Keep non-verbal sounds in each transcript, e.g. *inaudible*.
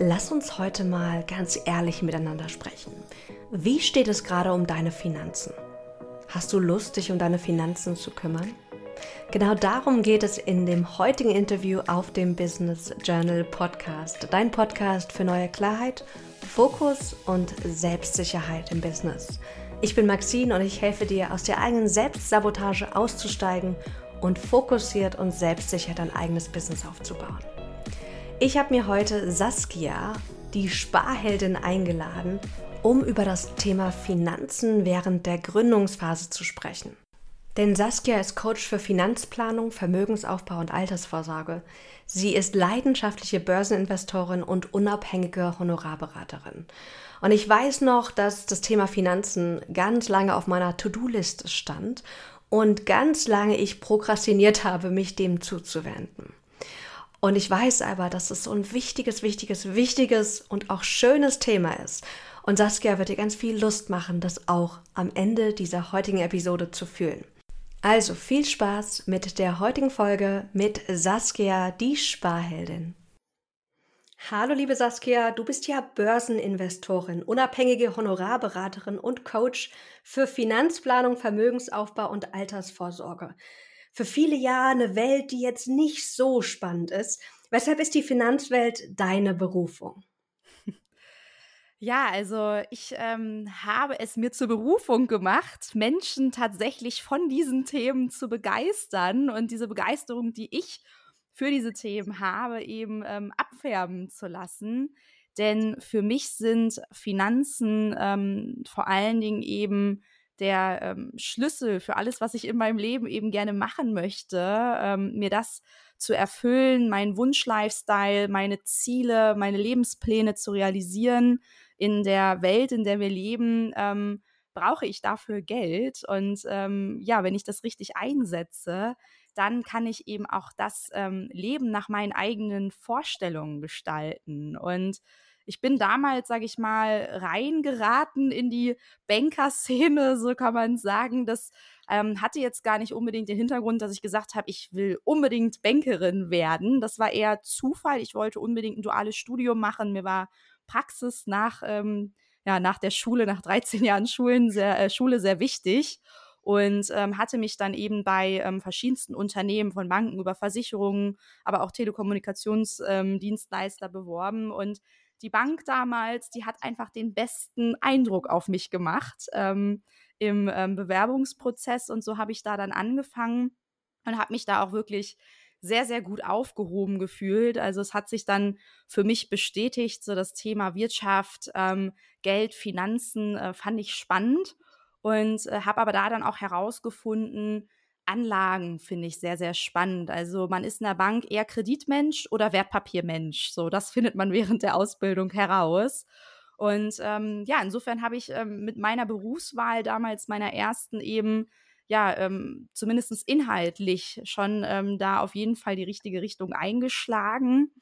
Lass uns heute mal ganz ehrlich miteinander sprechen. Wie steht es gerade um deine Finanzen? Hast du Lust, dich um deine Finanzen zu kümmern? Genau darum geht es in dem heutigen Interview auf dem Business Journal Podcast. Dein Podcast für neue Klarheit, Fokus und Selbstsicherheit im Business. Ich bin Maxine und ich helfe dir, aus der eigenen Selbstsabotage auszusteigen und fokussiert und selbstsicher dein eigenes Business aufzubauen. Ich habe mir heute Saskia, die Sparheldin, eingeladen, um über das Thema Finanzen während der Gründungsphase zu sprechen. Denn Saskia ist Coach für Finanzplanung, Vermögensaufbau und Altersvorsorge. Sie ist leidenschaftliche Börseninvestorin und unabhängige Honorarberaterin. Und ich weiß noch, dass das Thema Finanzen ganz lange auf meiner To-Do-Liste stand und ganz lange ich prokrastiniert *laughs* habe, mich dem zuzuwenden. Und ich weiß aber, dass es so ein wichtiges, wichtiges, wichtiges und auch schönes Thema ist. Und Saskia wird dir ganz viel Lust machen, das auch am Ende dieser heutigen Episode zu fühlen. Also viel Spaß mit der heutigen Folge mit Saskia, die Sparheldin. Hallo liebe Saskia, du bist ja Börseninvestorin, unabhängige Honorarberaterin und Coach für Finanzplanung, Vermögensaufbau und Altersvorsorge für viele Jahre eine Welt, die jetzt nicht so spannend ist. Weshalb ist die Finanzwelt deine Berufung? Ja, also ich ähm, habe es mir zur Berufung gemacht, Menschen tatsächlich von diesen Themen zu begeistern und diese Begeisterung, die ich für diese Themen habe, eben ähm, abfärben zu lassen. Denn für mich sind Finanzen ähm, vor allen Dingen eben der ähm, Schlüssel für alles, was ich in meinem Leben eben gerne machen möchte, ähm, mir das zu erfüllen, meinen Wunsch-Lifestyle, meine Ziele, meine Lebenspläne zu realisieren in der Welt, in der wir leben, ähm, brauche ich dafür Geld. Und ähm, ja, wenn ich das richtig einsetze, dann kann ich eben auch das ähm, Leben nach meinen eigenen Vorstellungen gestalten. Und ich bin damals, sage ich mal, reingeraten in die Bankerszene, so kann man sagen. Das ähm, hatte jetzt gar nicht unbedingt den Hintergrund, dass ich gesagt habe, ich will unbedingt Bankerin werden. Das war eher Zufall. Ich wollte unbedingt ein duales Studium machen. Mir war Praxis nach, ähm, ja, nach der Schule, nach 13 Jahren Schulen sehr, äh, Schule sehr wichtig und ähm, hatte mich dann eben bei ähm, verschiedensten Unternehmen von Banken über Versicherungen, aber auch Telekommunikationsdienstleister ähm, beworben und die Bank damals, die hat einfach den besten Eindruck auf mich gemacht ähm, im ähm, Bewerbungsprozess. Und so habe ich da dann angefangen und habe mich da auch wirklich sehr, sehr gut aufgehoben gefühlt. Also es hat sich dann für mich bestätigt, so das Thema Wirtschaft, ähm, Geld, Finanzen äh, fand ich spannend und äh, habe aber da dann auch herausgefunden, Anlagen finde ich sehr, sehr spannend. Also man ist in der Bank eher Kreditmensch oder Wertpapiermensch. So, das *laughs* findet man während der Ausbildung heraus. Und ähm, ja, insofern habe ich ähm, mit meiner Berufswahl damals meiner ersten eben ja, ähm, zumindest inhaltlich schon ähm, da auf jeden Fall die richtige Richtung eingeschlagen.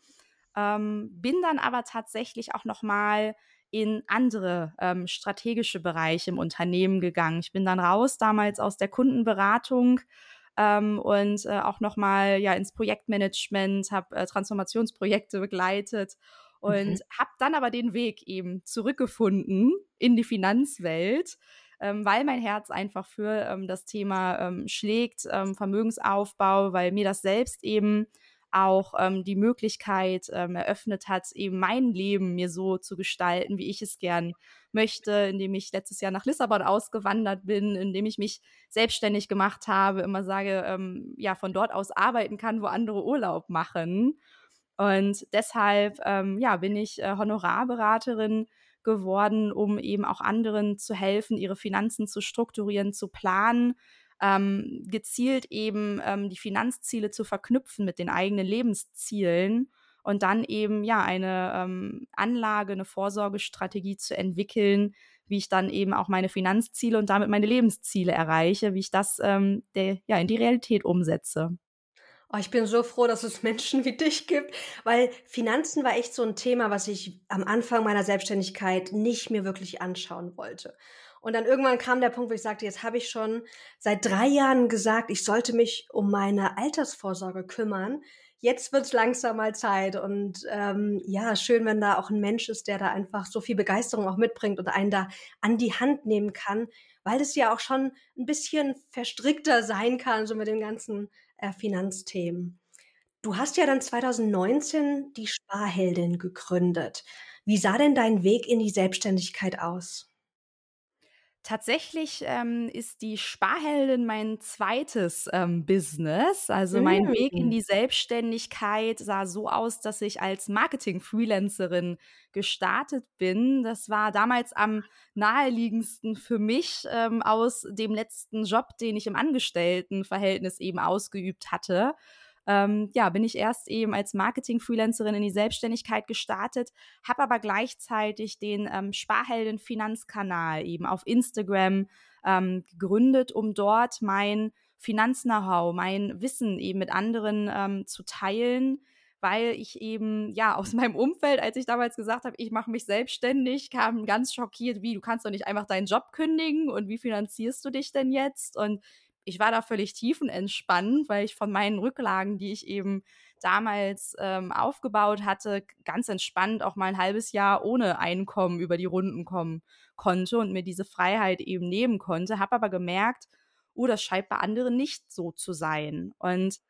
Ähm, bin dann aber tatsächlich auch noch mal in andere ähm, strategische Bereiche im Unternehmen gegangen. Ich bin dann raus damals aus der Kundenberatung ähm, und äh, auch nochmal ja ins Projektmanagement, habe äh, Transformationsprojekte begleitet und mhm. habe dann aber den Weg eben zurückgefunden in die Finanzwelt. Ähm, weil mein Herz einfach für ähm, das Thema ähm, schlägt, ähm, Vermögensaufbau, weil mir das selbst eben auch ähm, die Möglichkeit ähm, eröffnet hat, eben mein Leben mir so zu gestalten, wie ich es gern möchte, indem ich letztes Jahr nach Lissabon ausgewandert bin, indem ich mich selbstständig gemacht habe, immer sage, ähm, ja, von dort aus arbeiten kann, wo andere Urlaub machen. Und deshalb, ähm, ja, bin ich äh, Honorarberaterin geworden, um eben auch anderen zu helfen, ihre Finanzen zu strukturieren, zu planen ähm, gezielt eben ähm, die Finanzziele zu verknüpfen mit den eigenen Lebenszielen und dann eben ja eine ähm, Anlage, eine Vorsorgestrategie zu entwickeln, wie ich dann eben auch meine Finanzziele und damit meine Lebensziele erreiche, wie ich das ähm, der, ja, in die Realität umsetze. Oh, ich bin so froh, dass es Menschen wie dich gibt, weil Finanzen war echt so ein Thema, was ich am Anfang meiner Selbstständigkeit nicht mir wirklich anschauen wollte. Und dann irgendwann kam der Punkt, wo ich sagte, jetzt habe ich schon seit drei Jahren gesagt, ich sollte mich um meine Altersvorsorge kümmern. jetzt wird es langsam mal Zeit. Und ähm, ja, schön, wenn da auch ein Mensch ist, der da einfach so viel Begeisterung auch mitbringt und einen da an die Hand nehmen kann, weil es ja auch schon ein bisschen verstrickter sein kann, so mit den ganzen äh, Finanzthemen. Du hast ja dann 2019 die Sparheldin gegründet. Wie sah denn dein Weg in die Selbstständigkeit aus? Tatsächlich ähm, ist die Sparheldin mein zweites ähm, Business. Also mein mm. Weg in die Selbstständigkeit sah so aus, dass ich als Marketing-Freelancerin gestartet bin. Das war damals am naheliegendsten für mich ähm, aus dem letzten Job, den ich im Angestelltenverhältnis eben ausgeübt hatte ähm, ja, bin ich erst eben als Marketing-Freelancerin in die Selbstständigkeit gestartet, habe aber gleichzeitig den ähm, Sparhelden Finanzkanal eben auf Instagram ähm, gegründet, um dort mein Finanz-Know-how, mein Wissen eben mit anderen ähm, zu teilen, weil ich eben ja *laughs* aus meinem Umfeld, als ich damals gesagt habe, ich mache mich selbstständig, kam ganz schockiert, wie du kannst doch nicht einfach deinen Job kündigen und wie finanzierst du dich denn jetzt? Und ich war da völlig tiefenentspannt, weil ich von meinen Rücklagen, die ich eben damals ähm, aufgebaut hatte, ganz entspannt auch mal ein halbes Jahr ohne Einkommen über die Runden kommen konnte und mir diese Freiheit eben nehmen konnte, habe aber gemerkt, oh, das scheint bei anderen nicht so zu sein. Und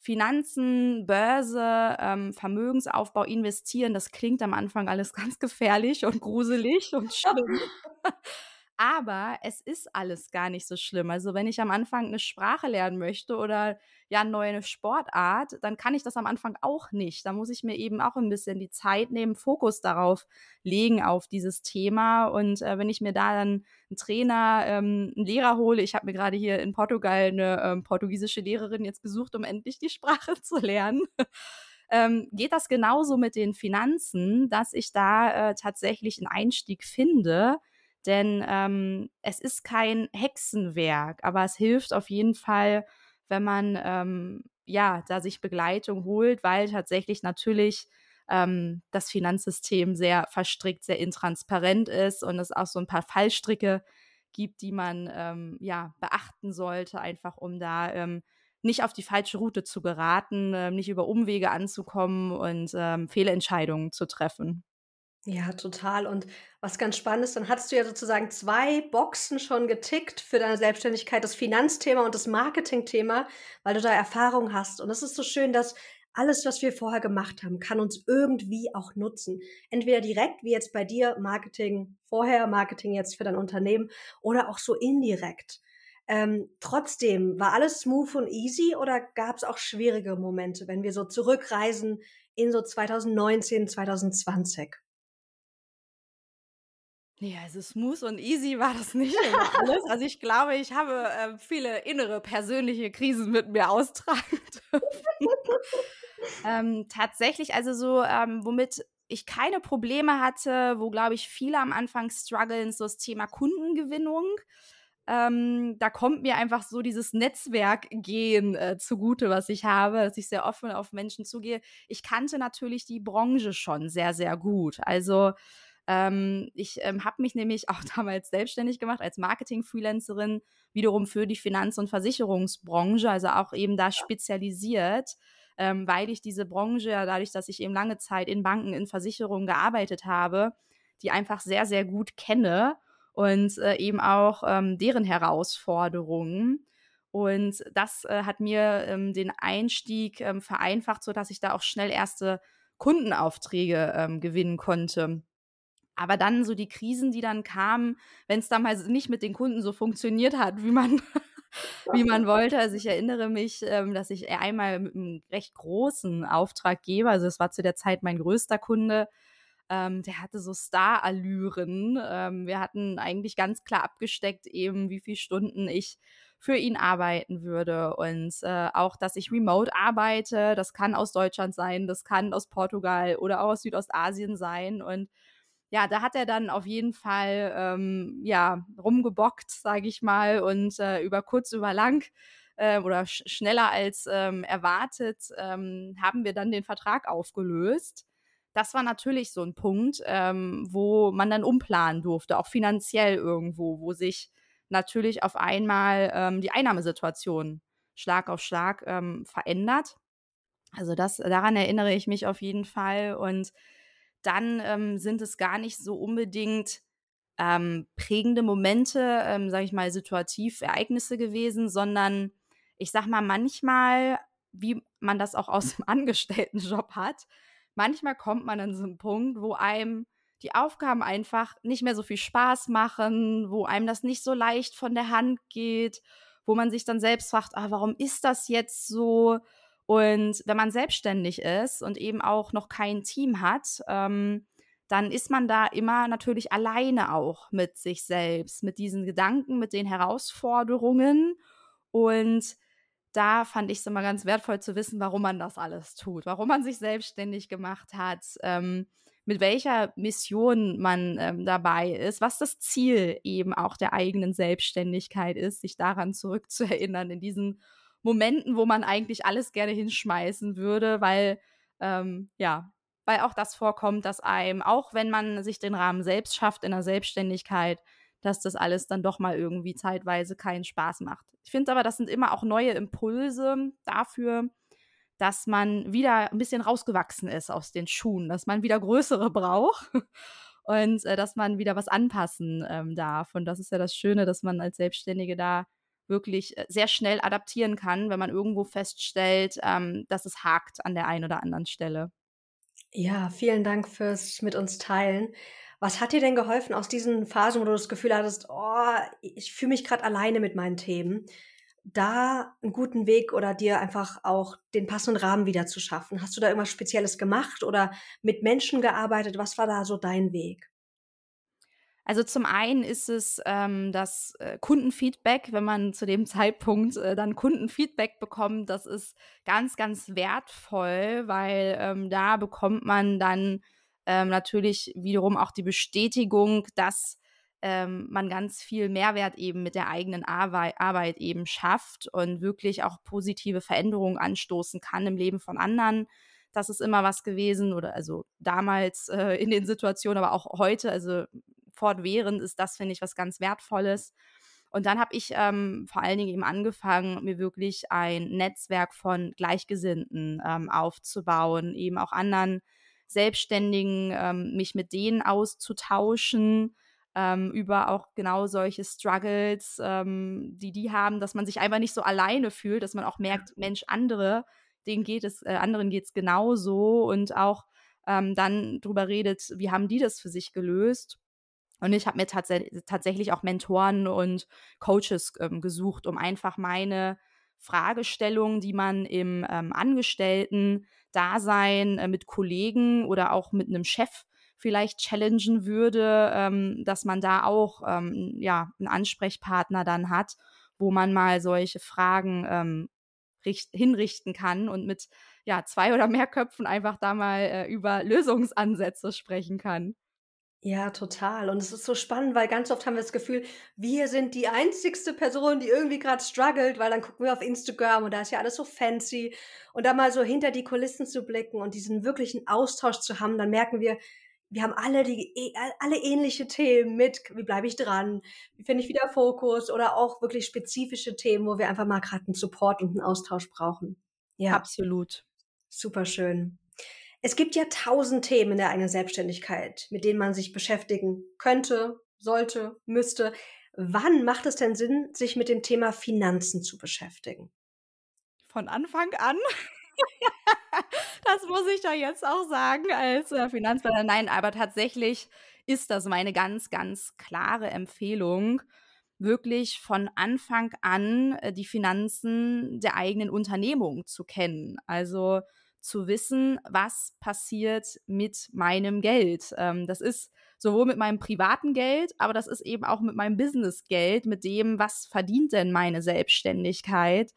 Finanzen, Börse, ähm, Vermögensaufbau, investieren, das klingt am Anfang alles *laughs* ganz gefährlich und gruselig und schlimm. *laughs* *laughs* Aber es ist alles gar nicht so schlimm. Also wenn ich am Anfang eine Sprache lernen möchte oder ja eine neue Sportart, dann kann ich das am Anfang auch nicht. Da muss ich mir eben auch ein bisschen die Zeit nehmen, Fokus darauf legen auf dieses Thema. Und äh, wenn ich mir da dann einen Trainer, ähm, einen Lehrer hole, ich habe mir gerade hier in Portugal eine ähm, portugiesische Lehrerin jetzt gesucht, um endlich die *laughs* Sprache zu lernen. ähm, geht das genauso mit den Finanzen, dass ich da äh, tatsächlich einen Einstieg finde, denn ähm, es ist kein Hexenwerk, aber es hilft auf jeden Fall, wenn man ähm, ja da sich Begleitung holt, weil tatsächlich natürlich ähm, das Finanzsystem sehr verstrickt, sehr intransparent ist und es auch so ein paar Fallstricke gibt, die man ähm, ja beachten sollte, einfach um da ähm, nicht auf die falsche Route zu geraten, äh, nicht über Umwege anzukommen und ähm, Fehlentscheidungen zu treffen. Ja, total. Und was ganz spannend ist, dann hattest du ja sozusagen zwei Boxen schon getickt für deine Selbstständigkeit, das Finanzthema und das Marketingthema, weil du da Erfahrung hast. Und es ist so schön, dass alles, was wir vorher gemacht haben, kann uns irgendwie auch nutzen. Entweder direkt, wie jetzt bei dir, Marketing vorher, Marketing jetzt für dein Unternehmen, oder auch so indirekt. Ähm, trotzdem, war alles smooth und easy oder gab es auch schwierige Momente, wenn wir so zurückreisen in so 2019, 2020? Ja, also smooth und easy war das nicht immer *laughs* alles. Also ich glaube, ich habe äh, viele innere persönliche Krisen mit mir austragen dürfen. ähm, tatsächlich, also so, ähm, womit ich keine Probleme hatte, wo glaube ich viele am Anfang strugglen, so das Thema Kundengewinnung. Ähm, da kommt mir einfach so dieses Netzwerkgehen äh, zugute, was ich habe, dass ich sehr offen auf Menschen zugehe. Ich kannte natürlich die Branche schon sehr, sehr gut. Also ähm, ich ähm, habe mich nämlich *laughs* auch damals selbstständig gemacht als Marketing-Freelancerin, wiederum für die Finanz- und Versicherungsbranche, also auch eben da spezialisiert, ähm, weil ich diese Branche, dadurch, dass ich eben lange Zeit in Banken, in Versicherungen gearbeitet habe, die einfach sehr, sehr gut kenne und äh, eben auch ähm, deren Herausforderungen. Und das äh, hat mir ähm, den Einstieg ähm, vereinfacht, sodass ich da auch schnell erste Kundenaufträge ähm, gewinnen konnte. Aber dann so die Krisen, die dann kamen, wenn es dann mal nicht mit den Kunden so funktioniert hat, wie man, *laughs* wie man wollte. Also ich erinnere mich, ähm, dass ich einmal mit einem recht großen Auftraggeber, also es war zu der Zeit mein größter Kunde, ähm, der hatte so Star-Allüren. Ähm, wir hatten eigentlich ganz klar abgesteckt, eben wie viele Stunden ich für ihn arbeiten würde und äh, auch, dass ich remote arbeite. Das kann aus Deutschland sein, das kann aus Portugal oder auch aus Südostasien sein und ja, da hat er dann auf jeden Fall ähm, ja rumgebockt, sage ich mal, und äh, über kurz über lang äh, oder sch schneller als ähm, erwartet ähm, haben wir dann den Vertrag aufgelöst. Das war natürlich so ein Punkt, ähm, wo man dann umplanen durfte, auch finanziell irgendwo, wo sich natürlich auf einmal ähm, die Einnahmesituation Schlag auf Schlag ähm, verändert. Also das, daran erinnere ich mich auf jeden Fall. Und dann ähm, sind es gar nicht so unbedingt ähm, prägende Momente, ähm, sage ich mal, situativ Ereignisse gewesen, sondern ich sag mal, manchmal, wie man das auch aus *laughs* dem Angestelltenjob hat, manchmal kommt man an so einen Punkt, wo einem die Aufgaben einfach nicht mehr so viel Spaß machen, wo einem das nicht so leicht von der Hand geht, wo man sich dann selbst fragt, ah, warum ist das jetzt so? Und wenn man selbstständig ist und eben auch noch kein Team hat, ähm, dann ist man da immer natürlich alleine auch mit sich selbst, mit diesen Gedanken, mit den Herausforderungen. Und da fand ich es immer ganz wertvoll zu wissen, warum man das alles tut, warum man sich selbstständig gemacht hat, ähm, mit welcher Mission man ähm, dabei ist, was das Ziel eben auch der eigenen Selbstständigkeit ist, sich daran zurückzuerinnern in diesen Momenten, wo man eigentlich alles gerne hinschmeißen würde, weil ähm, ja, weil auch das vorkommt, dass einem, auch wenn man sich den Rahmen selbst schafft in der Selbstständigkeit, dass das alles dann doch mal irgendwie zeitweise keinen Spaß macht. Ich finde aber, das sind immer auch neue Impulse dafür, dass man wieder ein bisschen rausgewachsen ist aus den Schuhen, dass man wieder größere braucht *laughs* und äh, dass man wieder was anpassen ähm, darf. Und das ist ja das Schöne, dass man als Selbstständige da wirklich äh, sehr schnell adaptieren kann, wenn man irgendwo feststellt, ähm, dass es hakt an der einen oder anderen Stelle. Ja, vielen Dank fürs mit uns teilen. Was hat dir denn geholfen aus diesen Phasen, wo du das Gefühl hattest, oh, ich fühle mich gerade alleine mit meinen Themen, da einen guten Weg oder dir einfach auch den passenden Rahmen wieder zu schaffen? Hast du da irgendwas Spezielles gemacht oder mit Menschen gearbeitet? Was war da so dein Weg? Also zum einen ist es ähm, das äh, Kundenfeedback, wenn man zu dem *laughs* Zeitpunkt äh, dann Kundenfeedback bekommt, das ist ganz, ganz wertvoll, weil ähm, da bekommt man dann ähm, natürlich wiederum auch die Bestätigung, dass ähm, man ganz viel Mehrwert eben mit der eigenen Arbeit, Arbeit eben schafft und wirklich auch positive Veränderungen anstoßen kann im Leben von anderen. Das ist immer was gewesen oder also damals äh, in den Situationen, aber auch heute, also fortwährend ist das, finde ich, was ganz Wertvolles. Und dann habe ich ähm, vor allen Dingen eben angefangen, mir wirklich ein Netzwerk von Gleichgesinnten ähm, aufzubauen, eben auch anderen Selbstständigen, ähm, mich mit denen auszutauschen, ähm, über auch genau solche Struggles, ähm, die die haben, dass man sich einfach nicht so alleine fühlt, dass man auch merkt, Mensch, andere, denen geht es, äh, anderen geht es genauso und auch ähm, dann drüber redet, wie haben die das für sich gelöst. Und ich habe mir tats tatsächlich auch Mentoren und Coaches ähm, gesucht, um einfach meine Fragestellungen, die man im ähm, Angestellten-Dasein äh, mit Kollegen oder auch mit einem Chef vielleicht challengen würde, ähm, dass man da auch ähm, ja, einen Ansprechpartner dann hat, wo man mal solche Fragen ähm, hinrichten kann und mit ja, zwei oder mehr Köpfen einfach da mal äh, über Lösungsansätze sprechen kann. Ja, total. Und es ist so spannend, weil ganz oft haben wir das Gefühl, wir sind die einzigste Person, die irgendwie gerade struggelt, weil dann gucken wir auf Instagram und da ist ja alles so fancy. Und da mal so hinter die Kulissen zu blicken und diesen wirklichen Austausch zu haben, dann merken wir, wir haben alle die e, alle ähnliche Themen mit, wie bleibe ich dran, wie finde ich wieder Fokus oder auch wirklich spezifische Themen, wo wir einfach mal gerade einen Support und einen Austausch brauchen. Ja, absolut. Super schön. Es gibt ja tausend Themen in der eigenen Selbstständigkeit, mit denen man sich beschäftigen könnte, sollte, müsste. Wann macht es denn Sinn, sich mit dem Thema Finanzen zu beschäftigen? Von Anfang an. *laughs* das muss ich da jetzt auch sagen als äh, Finanzplaner. Nein, aber tatsächlich ist das meine ganz, ganz klare Empfehlung, wirklich von Anfang an äh, die Finanzen der eigenen Unternehmung zu kennen. Also zu wissen, was passiert mit meinem Geld. Ähm, das ist sowohl mit meinem privaten Geld, aber das ist eben auch mit meinem Businessgeld, mit dem, was verdient denn meine Selbstständigkeit,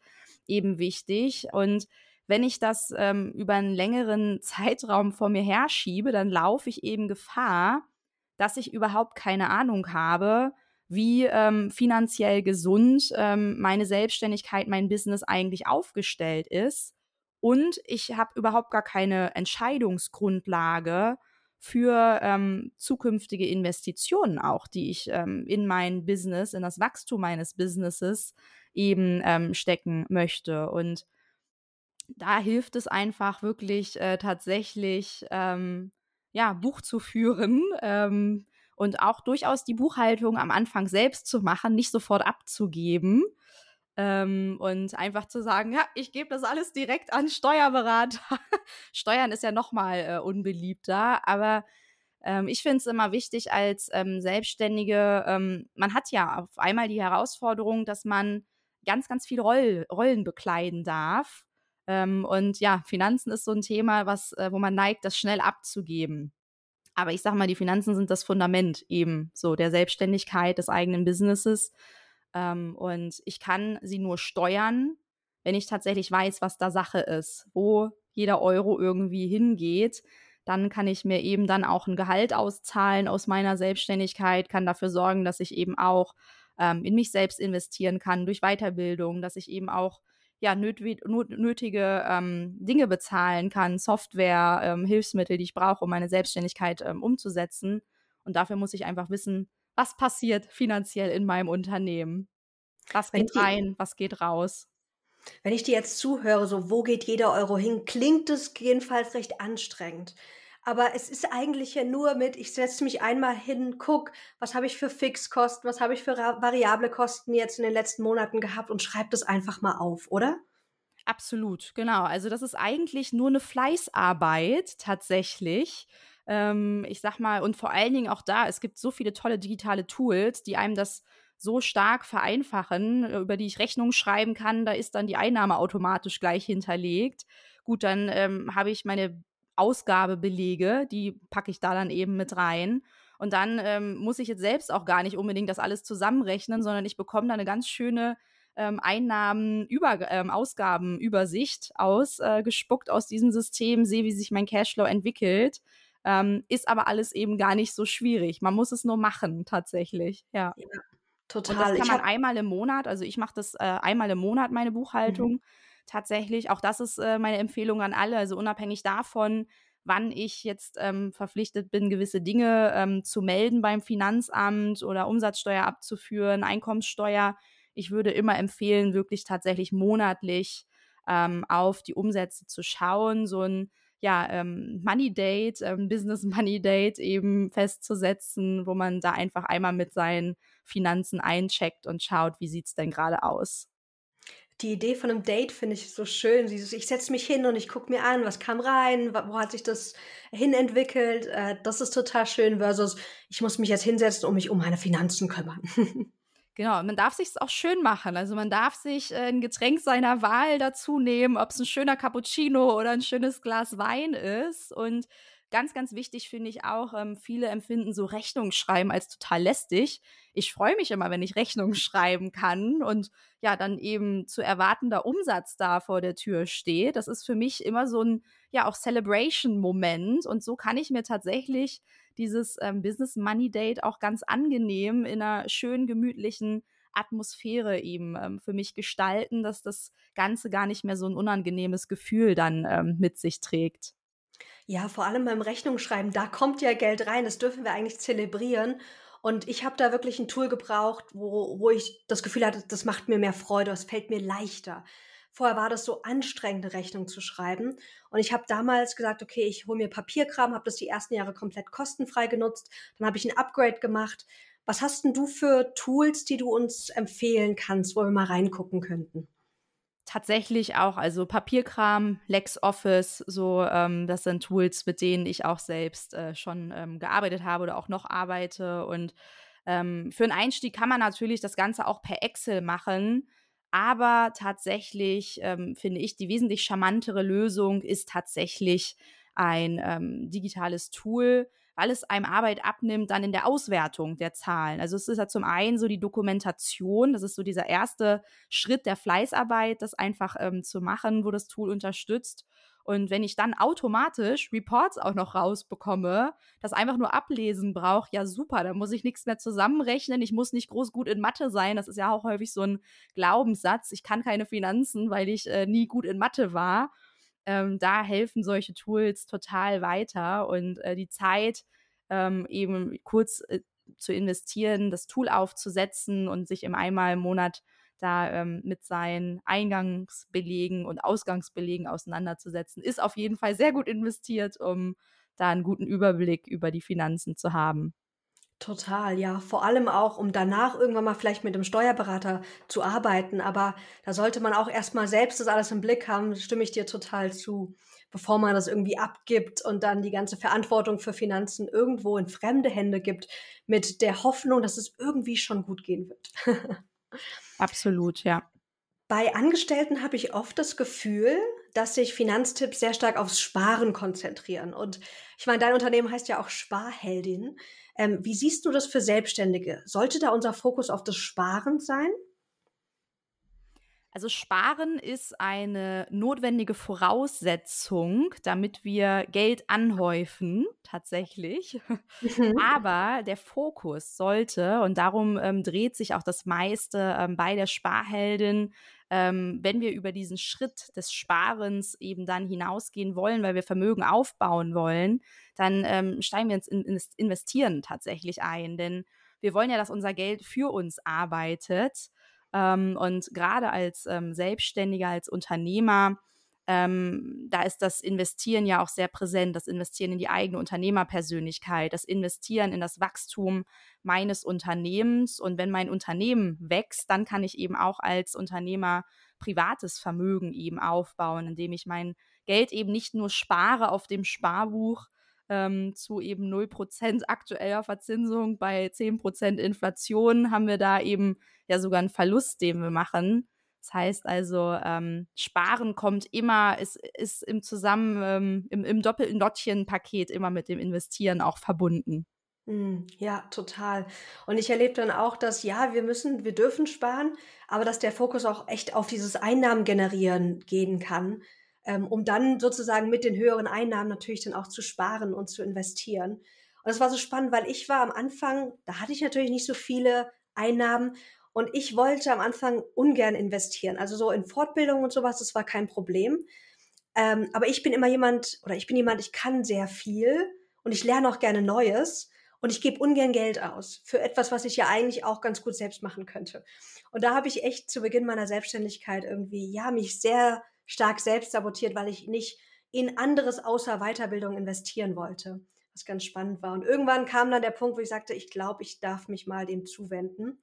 eben wichtig. Und wenn ich das ähm, über einen längeren Zeitraum vor mir herschiebe, dann laufe ich eben Gefahr, dass ich überhaupt keine Ahnung habe, wie ähm, finanziell gesund ähm, meine Selbstständigkeit, mein Business eigentlich aufgestellt ist und ich habe überhaupt gar keine Entscheidungsgrundlage für ähm, zukünftige Investitionen auch, die ich ähm, in mein Business, in das Wachstum meines Businesses eben ähm, stecken möchte. Und da hilft es einfach wirklich äh, tatsächlich, ähm, ja, Buch zu führen *laughs* ähm, und auch durchaus die Buchhaltung am Anfang selbst zu machen, nicht sofort abzugeben. Ähm, und einfach zu sagen, ja, ich gebe das alles direkt an Steuerberater. *laughs* Steuern ist ja noch mal äh, unbeliebter, aber ähm, ich finde es immer wichtig als ähm, Selbstständige, ähm, man hat ja auf einmal die Herausforderung, dass man ganz, ganz viele Roll Rollen bekleiden darf. Ähm, und ja, Finanzen ist so ein Thema, was, äh, wo man neigt, das schnell abzugeben. Aber ich sage mal, die Finanzen sind das Fundament eben so der Selbstständigkeit des eigenen Businesses. Ähm, und ich kann sie nur steuern, wenn ich tatsächlich weiß, was da Sache ist, wo jeder Euro irgendwie hingeht. Dann kann ich mir eben dann auch ein Gehalt auszahlen aus meiner Selbstständigkeit, kann dafür sorgen, dass ich eben auch ähm, in mich selbst investieren kann durch Weiterbildung, dass ich eben auch ja, nötige ähm, Dinge bezahlen kann, Software, ähm, Hilfsmittel, die ich brauche, um meine Selbstständigkeit ähm, umzusetzen. Und dafür muss ich einfach wissen, was passiert finanziell in meinem Unternehmen? Was geht die, rein, was geht raus? Wenn ich dir jetzt zuhöre, so wo geht jeder Euro hin, klingt es jedenfalls recht anstrengend. Aber es ist eigentlich ja nur mit, ich setze mich einmal hin, guck, was habe ich für Fixkosten, was habe ich für variable Kosten jetzt in den letzten Monaten gehabt und schreibe das einfach mal auf, oder? Absolut, genau. Also das ist eigentlich nur eine Fleißarbeit tatsächlich ähm, ich sag mal, und vor allen Dingen auch da, es gibt so viele tolle digitale Tools, die einem das so stark vereinfachen, äh, über die ich Rechnungen schreiben kann, da ist dann die Einnahme automatisch gleich hinterlegt. Gut, dann ähm, habe ich meine Ausgabebelege, die packe ich da dann eben mit rein. Und dann ähm, muss ich jetzt selbst auch gar nicht unbedingt das alles zusammenrechnen, sondern ich bekomme da eine ganz schöne ähm, Einnahmen, über, ähm, Ausgabenübersicht ausgespuckt äh, aus diesem System, sehe, wie sich mein Cashflow entwickelt. Ähm, ist aber alles eben gar nicht so schwierig. Man muss es nur machen, tatsächlich. Ja. ja total. Und das kann man einmal im Monat, also ich mache das äh, einmal im Monat, meine Buchhaltung. Mhm. Tatsächlich, auch das ist äh, meine Empfehlung an alle. Also unabhängig davon, wann ich jetzt ähm, verpflichtet bin, gewisse Dinge ähm, zu melden beim Finanzamt oder Umsatzsteuer abzuführen, Einkommenssteuer. Ich würde immer empfehlen, wirklich tatsächlich monatlich ähm, auf die Umsätze zu schauen, so ein ja, ähm, Money Date, ähm, Business *laughs* Money Date eben festzusetzen, wo man da einfach einmal mit seinen Finanzen eincheckt und schaut, wie sieht es denn gerade aus. Die Idee von einem Date finde ich so schön. Ich setze mich hin und ich gucke mir an, was kam rein, wo hat sich das hinentwickelt. Äh, das ist total schön versus ich muss mich jetzt hinsetzen und mich um meine Finanzen kümmern. *laughs* Genau, man darf sich auch schön machen. Also man darf sich äh, ein Getränk seiner Wahl dazu nehmen, ob es ein schöner Cappuccino oder ein schönes Glas Wein ist. Und ganz, ganz wichtig finde ich auch, ähm, viele empfinden so Rechnungsschreiben als total lästig. Ich freue mich immer, wenn ich Rechnungen *laughs* schreiben kann und ja, dann eben zu erwartender Umsatz da vor der Tür steht. Das ist für mich immer so ein, ja, auch Celebration-Moment. Und so kann ich mir tatsächlich dieses ähm, Business Money Date auch ganz angenehm in einer schönen, gemütlichen Atmosphäre eben ähm, für mich gestalten, dass das Ganze gar nicht mehr so ein unangenehmes Gefühl dann ähm, mit sich trägt. Ja, vor allem beim Rechnungsschreiben, da kommt ja Geld rein, das dürfen wir eigentlich zelebrieren. Und ich habe da wirklich ein Tool gebraucht, wo, wo ich das Gefühl hatte, das macht mir mehr Freude, es fällt mir leichter. Vorher war das so anstrengende Rechnung zu schreiben. Und ich habe damals gesagt, okay, ich hole mir Papierkram, habe das die ersten Jahre komplett kostenfrei genutzt. Dann habe ich ein Upgrade gemacht. Was hast denn du für Tools, die du uns empfehlen kannst, wo wir mal reingucken könnten? Tatsächlich auch, also Papierkram, LexOffice, so ähm, das sind Tools, mit denen ich auch selbst äh, schon ähm, gearbeitet habe oder auch noch arbeite. Und ähm, für einen Einstieg kann man natürlich das Ganze auch per Excel machen. Aber tatsächlich ähm, finde ich, die wesentlich charmantere Lösung ist tatsächlich ein ähm, digitales Tool, weil es einem Arbeit abnimmt dann in der Auswertung der Zahlen. Also es ist ja zum einen so die Dokumentation, das ist so dieser erste Schritt der Fleißarbeit, das einfach ähm, zu machen, wo das Tool unterstützt. Und wenn ich dann automatisch Reports auch noch rausbekomme, das einfach nur ablesen braucht, ja super, da muss ich nichts mehr zusammenrechnen. Ich muss nicht groß gut in Mathe sein. Das ist ja auch häufig so ein Glaubenssatz. Ich kann keine Finanzen, weil ich äh, nie gut in Mathe war. Ähm, da helfen solche Tools total weiter und äh, die Zeit ähm, eben kurz äh, zu investieren, das Tool aufzusetzen und sich im einmal im Monat da ähm, mit seinen Eingangsbelegen und Ausgangsbelegen auseinanderzusetzen, ist auf jeden Fall sehr gut investiert, um da einen guten Überblick über die Finanzen zu haben. Total, ja. Vor allem auch, um danach irgendwann mal vielleicht mit dem Steuerberater zu arbeiten. Aber da sollte man auch erstmal selbst das alles im Blick haben, stimme ich dir total zu, bevor man das irgendwie abgibt und dann die ganze Verantwortung für Finanzen irgendwo in fremde Hände gibt, mit der Hoffnung, dass es irgendwie schon gut gehen wird. *laughs* Absolut, ja. Bei Angestellten habe ich oft das Gefühl, dass sich Finanztipps sehr stark aufs Sparen konzentrieren. Und ich meine, dein Unternehmen heißt ja auch Sparheldin. Ähm, wie siehst du das für Selbstständige? Sollte da unser Fokus auf das Sparen sein? Also Sparen ist eine notwendige Voraussetzung, damit wir Geld anhäufen, tatsächlich. Mhm. Aber der Fokus sollte, und darum ähm, dreht sich auch das meiste ähm, bei der Sparheldin, ähm, wenn wir über diesen Schritt des Sparens eben dann hinausgehen wollen, weil wir Vermögen aufbauen wollen, dann ähm, steigen wir ins, ins Investieren tatsächlich ein. Denn wir wollen ja, dass unser Geld für uns arbeitet. Ähm, und gerade als ähm, Selbstständiger, als Unternehmer, ähm, da ist das Investieren ja auch sehr präsent, das Investieren in die eigene Unternehmerpersönlichkeit, das Investieren in das Wachstum meines Unternehmens. Und wenn mein Unternehmen wächst, dann kann ich eben auch als Unternehmer privates Vermögen eben aufbauen, indem ich mein Geld eben nicht nur spare auf dem Sparbuch, ähm, zu eben 0% aktueller Verzinsung. Bei 10% Inflation haben wir da eben ja sogar einen Verlust, den wir machen. Das heißt also, ähm, Sparen kommt immer, ist, ist im Zusammen, ähm, im, im doppelten Lottchen-Paket immer mit dem Investieren auch verbunden. Hm, ja, total. Und ich erlebe dann auch, dass ja, wir müssen, wir dürfen sparen, aber dass der Fokus auch echt auf dieses Einnahmen generieren gehen kann ähm, um dann sozusagen mit den höheren Einnahmen natürlich dann auch zu sparen und zu investieren. Und das war so spannend, weil ich war am Anfang, da hatte ich natürlich nicht so viele Einnahmen und ich wollte am Anfang ungern investieren. Also so in Fortbildung und sowas, das war kein Problem. Ähm, aber ich bin immer jemand, oder ich bin jemand, ich kann sehr viel und ich lerne auch gerne Neues und ich gebe ungern Geld aus für etwas, was ich ja eigentlich auch ganz gut selbst machen könnte. Und da habe ich echt zu Beginn meiner Selbstständigkeit irgendwie, ja, mich sehr stark selbst sabotiert, weil ich nicht in anderes außer Weiterbildung investieren wollte, was ganz spannend war. Und irgendwann kam dann der Punkt, wo ich sagte, ich glaube, ich darf mich mal dem zuwenden.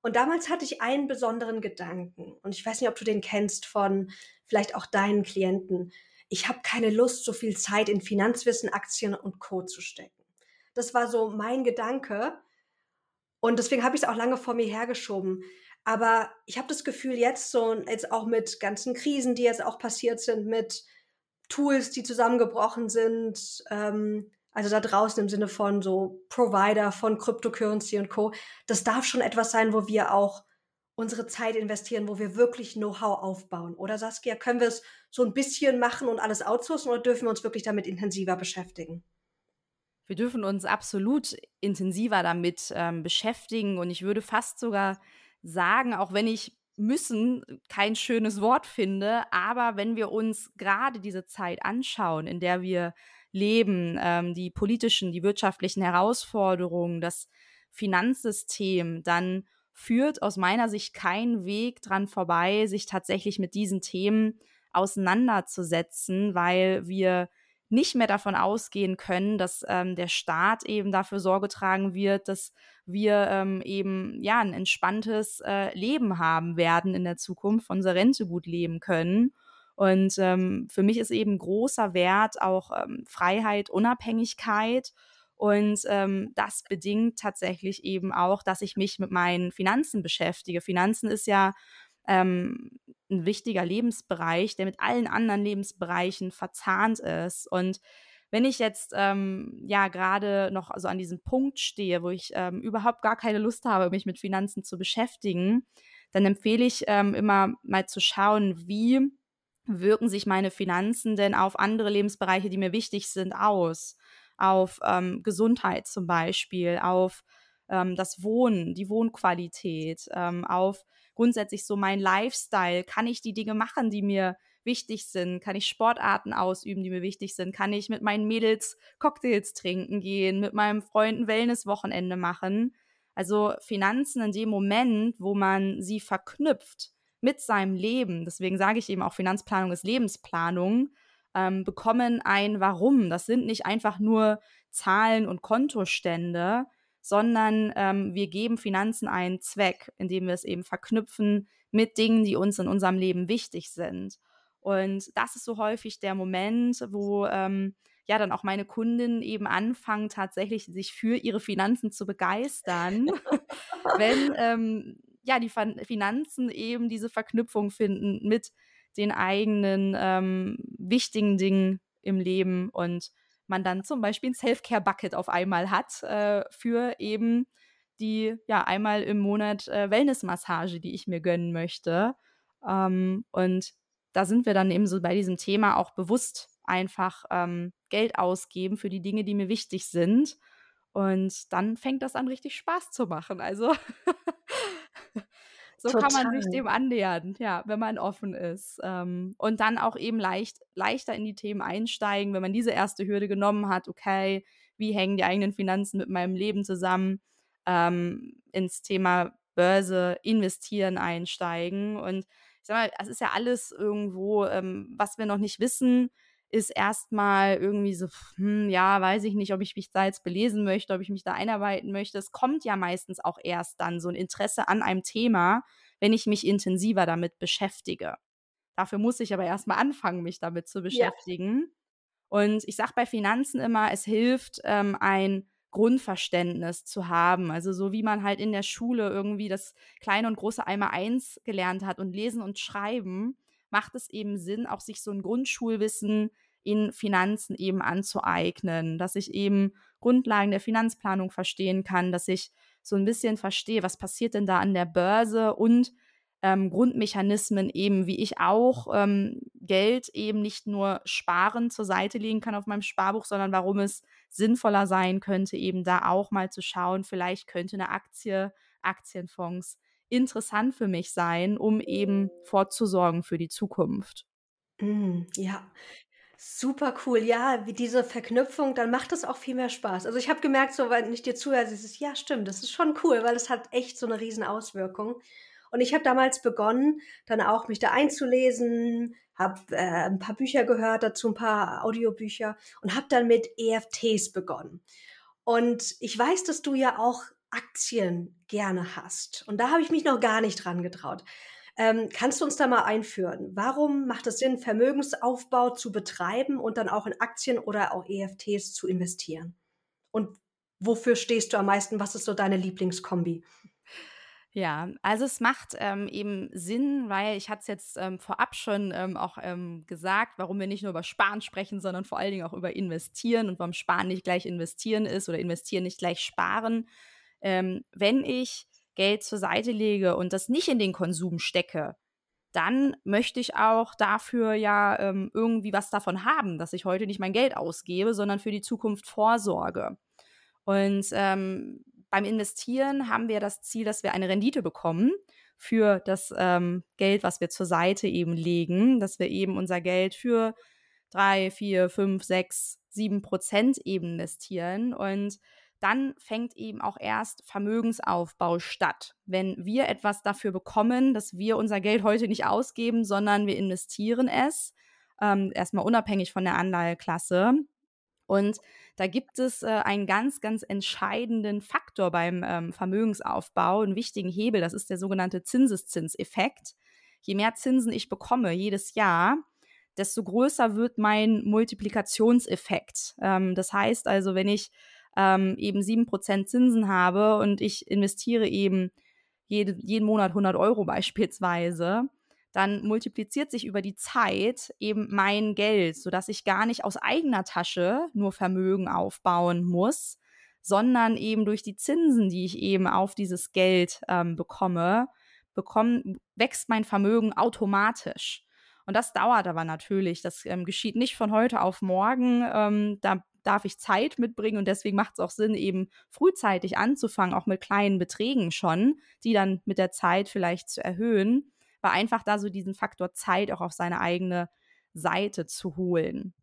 Und damals hatte ich einen besonderen Gedanken. Und ich weiß nicht, ob du den kennst von vielleicht auch deinen Klienten. Ich habe keine Lust, so viel Zeit in Finanzwissen, Aktien und Co. zu stecken. Das war so mein Gedanke. Und deswegen habe ich es auch lange vor mir hergeschoben. Aber ich habe das Gefühl, jetzt so, jetzt auch mit ganzen Krisen, die jetzt auch passiert sind, mit Tools, die zusammengebrochen sind, ähm, also da draußen im Sinne von so Provider von Cryptocurrency und Co. Das darf schon etwas sein, wo wir auch unsere Zeit investieren, wo wir wirklich Know-how aufbauen. Oder Saskia, können wir es so ein bisschen machen und alles outsourcen oder dürfen wir uns wirklich damit intensiver beschäftigen? Wir dürfen uns absolut intensiver damit ähm, beschäftigen und ich würde fast sogar sagen, auch wenn ich müssen kein schönes Wort finde, aber wenn wir uns gerade diese Zeit anschauen, in der wir leben, ähm, die politischen, die wirtschaftlichen Herausforderungen, das Finanzsystem, dann führt aus meiner Sicht kein Weg dran vorbei, sich tatsächlich mit diesen Themen auseinanderzusetzen, weil wir nicht mehr davon ausgehen können, dass ähm, der Staat eben dafür Sorge tragen wird, dass wir ähm, eben ja ein entspanntes äh, Leben haben werden in der Zukunft, von unserer Rente gut leben können. Und ähm, für mich ist eben großer Wert auch ähm, Freiheit, Unabhängigkeit. Und ähm, das bedingt tatsächlich eben auch, dass ich mich mit meinen Finanzen beschäftige. Finanzen ist ja ähm, ein wichtiger Lebensbereich, der mit allen anderen Lebensbereichen verzahnt ist. Und wenn ich jetzt ähm, ja gerade noch so an diesem Punkt stehe, wo ich ähm, überhaupt gar keine Lust habe, mich mit Finanzen zu beschäftigen, dann empfehle ich ähm, immer mal zu schauen, wie wirken sich meine Finanzen denn auf andere Lebensbereiche, die mir wichtig sind, aus? Auf ähm, Gesundheit zum Beispiel, auf ähm, das Wohnen, die Wohnqualität, ähm, auf grundsätzlich so mein Lifestyle. Kann ich die Dinge machen, die mir wichtig sind? Kann ich Sportarten ausüben, die mir wichtig sind? Kann ich mit meinen Mädels Cocktails trinken gehen, mit meinem Freund ein Wellness-Wochenende machen? Also Finanzen in dem Moment, wo man sie verknüpft mit seinem Leben, deswegen sage ich eben auch Finanzplanung ist Lebensplanung, ähm, bekommen ein Warum. Das sind nicht einfach nur Zahlen und Kontostände, sondern ähm, wir geben Finanzen einen Zweck, indem wir es eben verknüpfen mit Dingen, die uns in unserem Leben wichtig sind. Und das ist so häufig der Moment, wo ähm, ja dann auch meine Kundinnen eben anfangen, tatsächlich sich für ihre Finanzen zu begeistern, *laughs* wenn ähm, ja die Finanzen eben diese Verknüpfung finden mit den eigenen ähm, wichtigen Dingen im Leben und man dann zum Beispiel ein Self-Care-Bucket auf einmal hat äh, für eben die ja einmal im Monat äh, Wellness-Massage, die ich mir gönnen möchte. Ähm, und da sind wir dann eben so bei diesem Thema auch bewusst einfach ähm, Geld ausgeben für die Dinge, die mir wichtig sind. Und dann fängt das an, richtig Spaß zu machen. Also *laughs* so Total. kann man sich dem annähern, ja, wenn man offen ist. Ähm, und dann auch eben leicht, leichter in die Themen einsteigen, wenn man diese erste Hürde genommen hat, okay, wie hängen die eigenen Finanzen mit meinem Leben zusammen, ähm, ins Thema Börse, investieren einsteigen. Und ich sag mal, das ist ja alles irgendwo, ähm, was wir noch nicht wissen, ist erstmal irgendwie so, hm, ja, weiß ich nicht, ob ich mich da jetzt belesen möchte, ob ich mich da einarbeiten möchte. Es kommt ja meistens auch erst dann so ein Interesse an einem Thema, wenn ich mich intensiver damit beschäftige. Dafür muss ich aber erstmal anfangen, mich damit zu beschäftigen. Ja. Und ich sage bei Finanzen immer, es hilft, ähm, ein Grundverständnis zu haben. Also so wie man halt in der Schule irgendwie das kleine und große Einmal eins gelernt hat und lesen und schreiben, macht es eben Sinn, auch sich so ein Grundschulwissen in Finanzen eben anzueignen, dass ich eben Grundlagen der Finanzplanung verstehen kann, dass ich so ein bisschen verstehe, was passiert denn da an der Börse und ähm, Grundmechanismen eben, wie ich auch ähm, Geld eben nicht nur sparen zur Seite legen kann auf meinem Sparbuch, sondern warum es sinnvoller sein könnte, eben da auch mal zu schauen, vielleicht könnte eine Aktie, Aktienfonds interessant für mich sein, um eben vorzusorgen für die Zukunft. Mm, ja, super cool. Ja, wie diese Verknüpfung, dann macht es auch viel mehr Spaß. Also ich habe gemerkt, so wenn ich dir zuhöre, ist ja stimmt, das ist schon cool, weil es hat echt so eine riesen Auswirkung. Und ich habe damals begonnen, dann auch mich da einzulesen, habe äh, ein paar Bücher gehört, dazu ein paar Audiobücher und habe dann mit EFTs begonnen. Und ich weiß, dass du ja auch Aktien gerne hast. Und da habe ich mich noch gar nicht dran getraut. Ähm, kannst du uns da mal einführen? Warum macht es Sinn, Vermögensaufbau zu betreiben und dann auch in Aktien oder auch EFTs zu investieren? Und wofür stehst du am meisten? Was ist so deine Lieblingskombi? Ja, also es macht ähm, eben Sinn, weil ich hatte es jetzt ähm, vorab schon ähm, auch ähm, gesagt, warum wir nicht nur über Sparen sprechen, sondern vor allen Dingen auch über Investieren und warum Sparen nicht gleich investieren ist oder investieren nicht gleich sparen ähm, wenn ich Geld zur Seite lege und das nicht in den Konsum stecke, dann möchte ich auch dafür ja ähm, irgendwie was davon haben, dass ich heute nicht mein Geld ausgebe, sondern für die Zukunft vorsorge. Und ähm, beim Investieren haben wir das Ziel, dass wir eine Rendite bekommen für das ähm, Geld, was wir zur Seite eben legen, dass wir eben unser Geld für drei, vier, fünf, sechs, sieben Prozent eben investieren. Und dann fängt eben auch erst Vermögensaufbau statt. Wenn wir etwas dafür bekommen, dass wir unser Geld heute nicht ausgeben, sondern wir investieren es, ähm, erstmal unabhängig von der Anleiheklasse. Und da gibt es äh, einen ganz, ganz entscheidenden Faktor beim ähm, Vermögensaufbau, einen wichtigen Hebel, das ist der sogenannte Zinseszinseffekt. Je mehr Zinsen ich bekomme jedes Jahr, desto größer wird mein Multiplikationseffekt. Ähm, das heißt also, wenn ich ähm, eben 7% Zinsen habe und ich investiere eben jede, jeden Monat 100 Euro beispielsweise, dann multipliziert sich über die Zeit eben mein Geld, sodass ich gar nicht aus eigener Tasche nur Vermögen aufbauen muss, sondern eben durch die Zinsen, die ich eben auf dieses Geld ähm, bekomme, bekomm, wächst mein Vermögen automatisch. Und das dauert aber natürlich. Das ähm, geschieht nicht von heute auf morgen. Ähm, da darf ich Zeit mitbringen und deswegen macht es auch Sinn, eben frühzeitig anzufangen, auch mit kleinen Beträgen schon, die dann mit der Zeit vielleicht zu erhöhen, weil einfach da so diesen Faktor Zeit auch auf seine eigene Seite zu holen.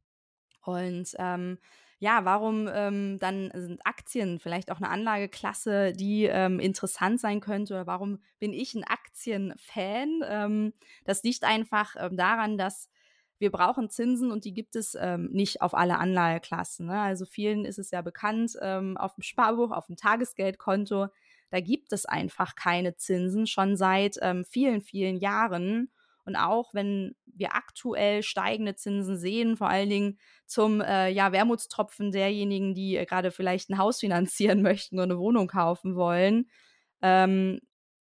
Und ähm, ja, warum ähm, dann sind Aktien vielleicht auch eine Anlageklasse, die ähm, interessant sein könnte? Oder warum bin ich ein Aktienfan? Ähm, das liegt einfach ähm, daran, dass wir brauchen Zinsen und die gibt es ähm, nicht auf alle Anlageklassen. Ne? Also vielen ist es ja bekannt, ähm, auf dem Sparbuch, auf dem Tagesgeldkonto, da gibt es einfach keine Zinsen schon seit ähm, vielen, vielen Jahren. Und auch wenn wir aktuell steigende Zinsen sehen, vor allen Dingen zum äh, ja, Wermutstropfen derjenigen, die äh, gerade vielleicht ein Haus finanzieren *laughs* möchten oder eine Wohnung kaufen wollen, ähm,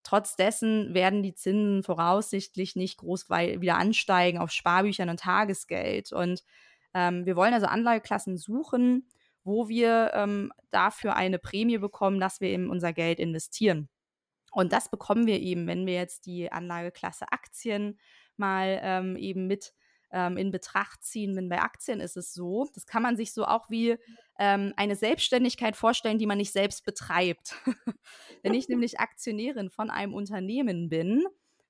Trotz dessen werden die Zinsen voraussichtlich nicht groß wieder ansteigen auf Sparbüchern und Tagesgeld. Und ähm, wir wollen also Anlageklassen suchen, wo wir ähm, dafür eine Prämie bekommen, dass wir eben unser Geld investieren. Und das bekommen wir eben, wenn wir jetzt die Anlageklasse Aktien mal ähm, eben mit ähm, in Betracht ziehen. Denn bei Aktien ist es so, das kann man sich so auch wie ähm, eine Selbstständigkeit vorstellen, die man nicht selbst betreibt. *laughs* Wenn ich *laughs* nämlich Aktionärin von einem Unternehmen bin,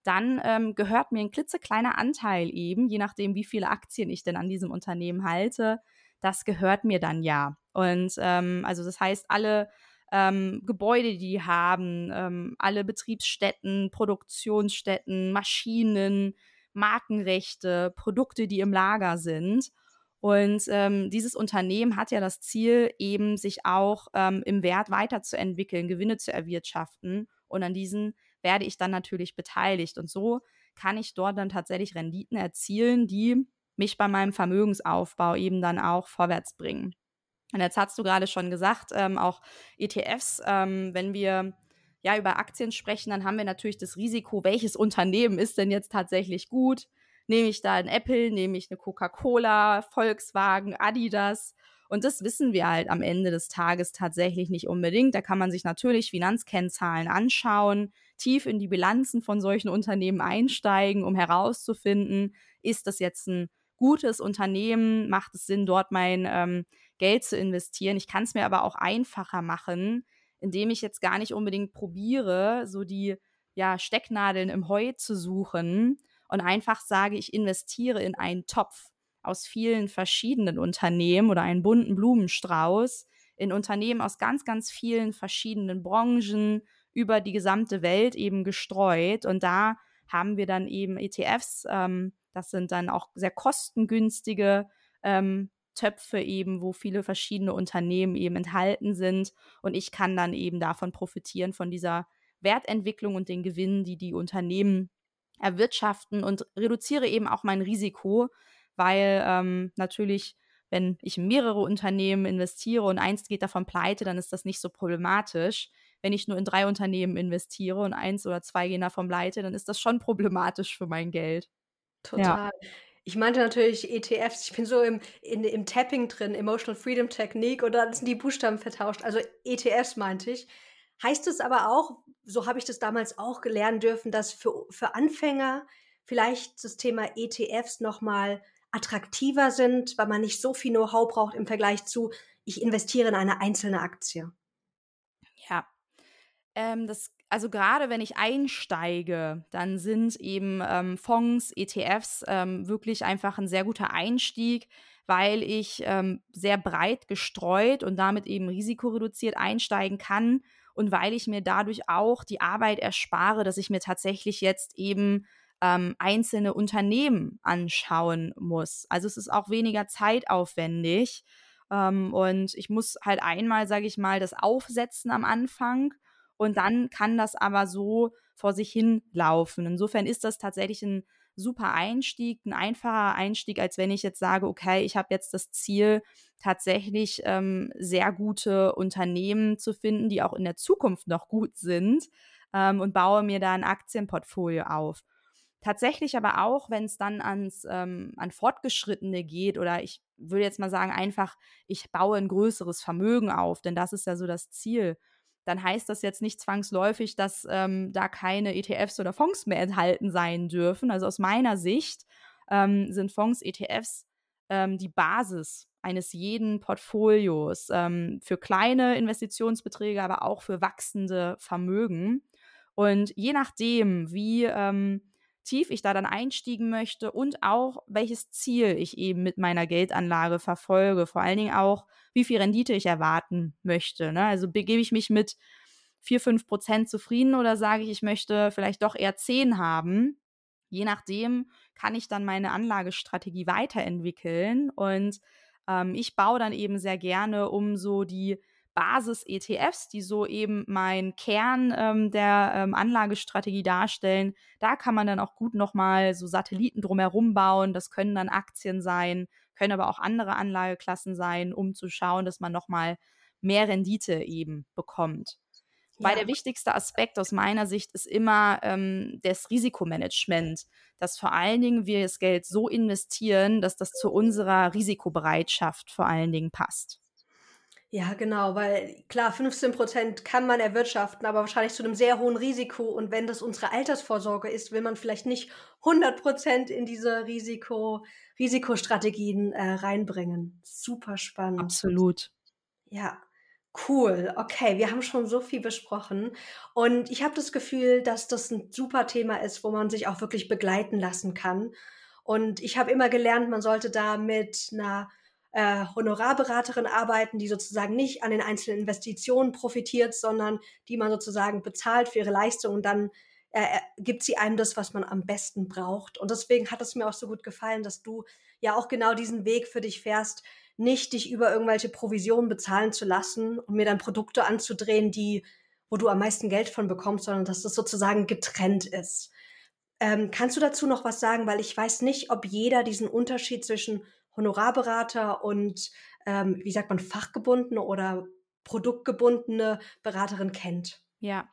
dann ähm, gehört mir ein klitzekleiner Anteil eben, je nachdem, wie viele Aktien ich denn an diesem Unternehmen halte, das gehört mir dann ja. Und ähm, also das heißt, alle ähm, Gebäude, die die haben, ähm, alle Betriebsstätten, Produktionsstätten, Maschinen, Markenrechte, Produkte, die im Lager sind. Und ähm, dieses Unternehmen hat ja das Ziel, eben sich auch ähm, im Wert weiterzuentwickeln, Gewinne zu erwirtschaften. Und an diesen werde ich dann natürlich beteiligt. Und so kann ich dort dann tatsächlich Renditen erzielen, die mich bei meinem Vermögensaufbau eben dann auch vorwärts bringen. Und jetzt hast du gerade schon gesagt, ähm, auch ETFs, ähm, wenn wir ja über Aktien sprechen, dann haben wir natürlich das Risiko, welches Unternehmen ist denn jetzt tatsächlich gut? Nehme ich da ein Apple, nehme ich eine Coca-Cola, Volkswagen, Adidas? Und das wissen wir halt am Ende des Tages tatsächlich nicht unbedingt. Da kann man sich natürlich Finanzkennzahlen anschauen, tief in die Bilanzen von solchen Unternehmen einsteigen, um herauszufinden, ist das jetzt ein gutes Unternehmen, macht es Sinn, dort mein ähm, Geld zu investieren. Ich kann es mir aber auch einfacher machen, indem ich jetzt gar nicht unbedingt probiere, so die ja, Stecknadeln im Heu zu suchen und einfach sage, ich investiere in einen Topf aus vielen verschiedenen Unternehmen oder einen bunten Blumenstrauß in Unternehmen aus ganz, ganz vielen verschiedenen Branchen über die gesamte Welt eben gestreut. Und da haben wir dann eben ETFs, ähm, das sind dann auch sehr kostengünstige ähm, Töpfe eben, wo viele verschiedene Unternehmen eben enthalten sind. Und ich kann dann eben davon profitieren, von dieser Wertentwicklung und den Gewinnen, die die Unternehmen erwirtschaften und reduziere eben auch mein Risiko, weil ähm, natürlich, wenn ich in mehrere Unternehmen investiere und eins geht davon pleite, dann ist das nicht so problematisch. Wenn ich nur in drei Unternehmen investiere und eins oder zwei gehen davon pleite, dann ist das schon problematisch für mein Geld. Total. Ja. Ich meinte natürlich ETFs. Ich bin so im, in, im Tapping drin, Emotional Freedom Technique, und dann sind die Buchstaben vertauscht. Also ETFs meinte ich. Heißt es aber auch, so habe ich das damals auch gelernt dürfen, dass für, für Anfänger vielleicht das Thema ETFs nochmal attraktiver sind, weil man nicht so viel Know-how braucht im Vergleich zu, ich investiere in eine einzelne Aktie. Ja, ähm, das also gerade wenn ich einsteige, dann sind eben ähm, Fonds, ETFs ähm, wirklich einfach ein sehr guter Einstieg, weil ich ähm, sehr breit gestreut und damit eben risikoreduziert einsteigen kann und weil ich mir dadurch auch die Arbeit erspare, dass ich mir tatsächlich jetzt eben ähm, einzelne Unternehmen anschauen muss. Also es ist auch weniger zeitaufwendig ähm, und ich muss halt einmal, sage ich mal, das aufsetzen am Anfang und dann kann das aber so vor sich hin laufen. Insofern ist das tatsächlich ein super Einstieg, ein einfacher Einstieg, als wenn ich jetzt sage, okay, ich habe jetzt das Ziel, tatsächlich ähm, sehr gute Unternehmen zu finden, die auch in der Zukunft noch gut sind ähm, und baue mir da ein Aktienportfolio auf. Tatsächlich aber auch, wenn es dann ans, ähm, an Fortgeschrittene geht oder ich würde jetzt mal sagen, einfach, ich baue ein größeres Vermögen auf, denn das ist ja so das Ziel dann heißt das jetzt nicht zwangsläufig, dass ähm, da keine ETFs oder Fonds mehr enthalten sein dürfen. Also aus meiner Sicht ähm, sind Fonds, ETFs ähm, die Basis eines jeden Portfolios ähm, für kleine Investitionsbeträge, aber auch für wachsende Vermögen. Und je nachdem, wie ähm, tief ich da dann einstiegen möchte und auch welches Ziel ich eben mit meiner Geldanlage verfolge. Vor allen Dingen auch, wie viel Rendite ich erwarten möchte. Ne? Also begebe ich mich mit 4, 5 Prozent zufrieden oder sage ich, ich möchte vielleicht doch eher 10 haben. Je nachdem kann ich dann meine Anlagestrategie weiterentwickeln und ähm, ich baue dann eben sehr gerne um so die Basis-ETFs, die so eben mein Kern ähm, der ähm, Anlagestrategie darstellen. Da kann man dann auch gut nochmal so Satelliten drumherum bauen. Das können dann Aktien sein, können aber auch andere Anlageklassen sein, um zu schauen, dass man nochmal mehr Rendite eben bekommt. Ja. Weil der wichtigste Aspekt aus meiner Sicht ist immer ähm, das Risikomanagement, dass vor allen Dingen wir das Geld so investieren, dass das zu unserer Risikobereitschaft vor allen Dingen passt. Ja, genau, weil klar, 15 Prozent kann man erwirtschaften, aber wahrscheinlich zu einem sehr hohen Risiko. Und wenn das unsere Altersvorsorge ist, will man vielleicht nicht 100 Prozent in diese Risiko, Risikostrategien äh, reinbringen. Super spannend. Absolut. Ja, cool. Okay, wir haben schon so viel besprochen. Und ich habe das Gefühl, dass das ein super Thema ist, wo man sich auch wirklich begleiten lassen kann. Und ich habe immer gelernt, man sollte da mit einer äh, Honorarberaterin arbeiten, die sozusagen nicht an den einzelnen Investitionen profitiert, sondern die man sozusagen bezahlt für ihre Leistung und dann äh, äh, gibt sie einem das, was man am besten braucht. Und deswegen hat es mir auch so gut gefallen, dass du ja auch genau diesen Weg für dich fährst, nicht dich über irgendwelche Provisionen bezahlen zu lassen und mir dann Produkte anzudrehen, die, wo du am meisten Geld von bekommst, sondern dass das sozusagen getrennt ist. Ähm, kannst du dazu noch was sagen? Weil ich weiß nicht, ob jeder diesen Unterschied zwischen Honorarberater und, ähm, wie sagt man, fachgebundene oder produktgebundene Beraterin kennt. Ja,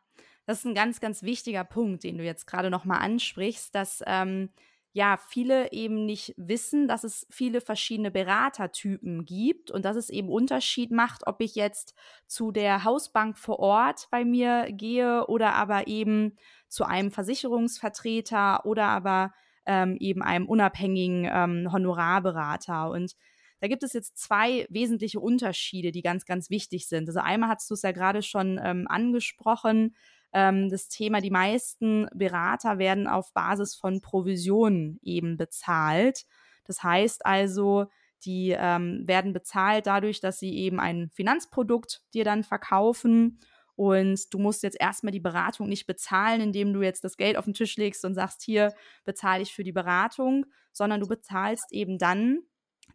das ist ein ganz, ganz wichtiger Punkt, den du jetzt gerade nochmal ansprichst, dass ähm, ja viele eben nicht wissen, dass es viele verschiedene Beratertypen gibt und dass es eben Unterschied macht, ob ich jetzt zu der Hausbank vor Ort bei mir gehe oder aber eben zu einem Versicherungsvertreter oder aber ähm, eben einem unabhängigen ähm, Honorarberater. Und da gibt es jetzt zwei wesentliche Unterschiede, die ganz, ganz wichtig sind. Also einmal hast du es ja gerade schon ähm, angesprochen, ähm, das Thema, die meisten Berater werden auf Basis von Provisionen eben bezahlt. Das heißt also, die ähm, werden bezahlt dadurch, dass sie eben ein Finanzprodukt dir dann verkaufen und du musst jetzt erstmal die Beratung nicht bezahlen, indem du jetzt das Geld auf den Tisch legst und sagst, hier bezahle ich für die Beratung, sondern du bezahlst eben dann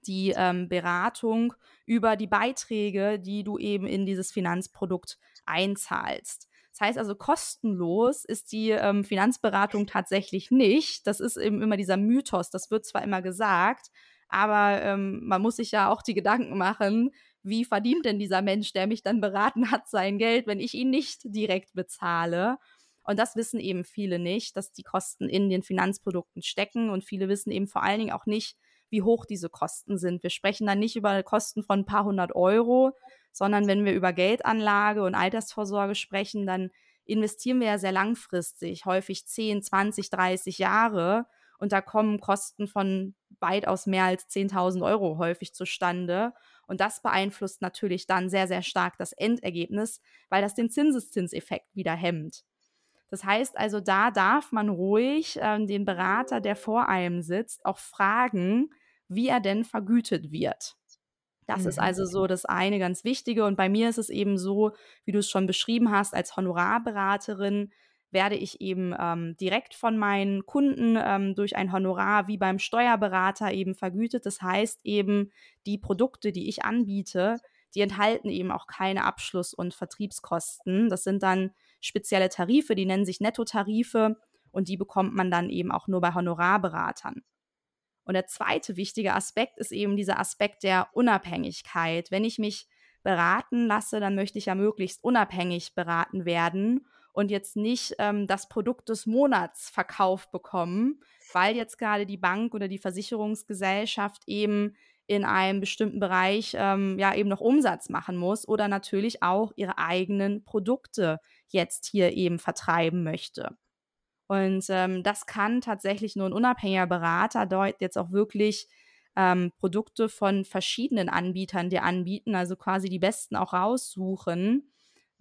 die ähm, Beratung über die Beiträge, die du eben in dieses Finanzprodukt einzahlst. Das heißt also, kostenlos ist die ähm, Finanzberatung tatsächlich nicht. Das ist eben immer dieser Mythos. Das wird zwar immer gesagt, aber ähm, man muss sich ja auch die Gedanken machen, wie verdient denn dieser Mensch, der mich dann beraten hat, sein Geld, wenn ich ihn nicht direkt bezahle? Und das wissen eben viele nicht, dass die Kosten in den Finanzprodukten stecken und viele wissen eben vor allen Dingen auch nicht, wie hoch diese Kosten sind. Wir sprechen dann nicht über Kosten von ein paar hundert Euro, sondern wenn wir über Geldanlage und Altersvorsorge sprechen, dann investieren wir ja sehr langfristig, häufig 10, 20, 30 Jahre. Und da kommen Kosten von weitaus mehr als 10.000 Euro häufig zustande. Und das beeinflusst natürlich dann sehr, sehr stark das Endergebnis, weil das den Zinseszinseffekt wieder hemmt. Das heißt also, da darf man ruhig äh, den Berater, der vor einem sitzt, auch fragen, wie er denn vergütet wird. Das mhm. ist also so das eine ganz Wichtige. Und bei mir ist es eben so, wie du es schon beschrieben hast, als Honorarberaterin werde ich eben ähm, direkt von meinen Kunden ähm, durch ein Honorar wie beim Steuerberater eben vergütet. Das heißt eben, die Produkte, die ich anbiete, die enthalten eben auch keine Abschluss- und Vertriebskosten. Das sind dann spezielle Tarife, die nennen sich Nettotarife und die bekommt man dann eben auch nur bei Honorarberatern. Und der zweite wichtige Aspekt ist eben dieser Aspekt der Unabhängigkeit. Wenn ich mich beraten lasse, dann möchte ich ja möglichst unabhängig beraten werden und jetzt nicht ähm, das Produkt des Monats verkauft bekommen, weil jetzt gerade die Bank oder die Versicherungsgesellschaft eben in einem bestimmten Bereich ähm, ja eben noch Umsatz machen muss oder natürlich auch ihre eigenen Produkte jetzt hier eben vertreiben möchte. Und ähm, das kann tatsächlich nur ein unabhängiger Berater dort jetzt auch wirklich ähm, Produkte von verschiedenen Anbietern dir anbieten, also quasi die besten auch raussuchen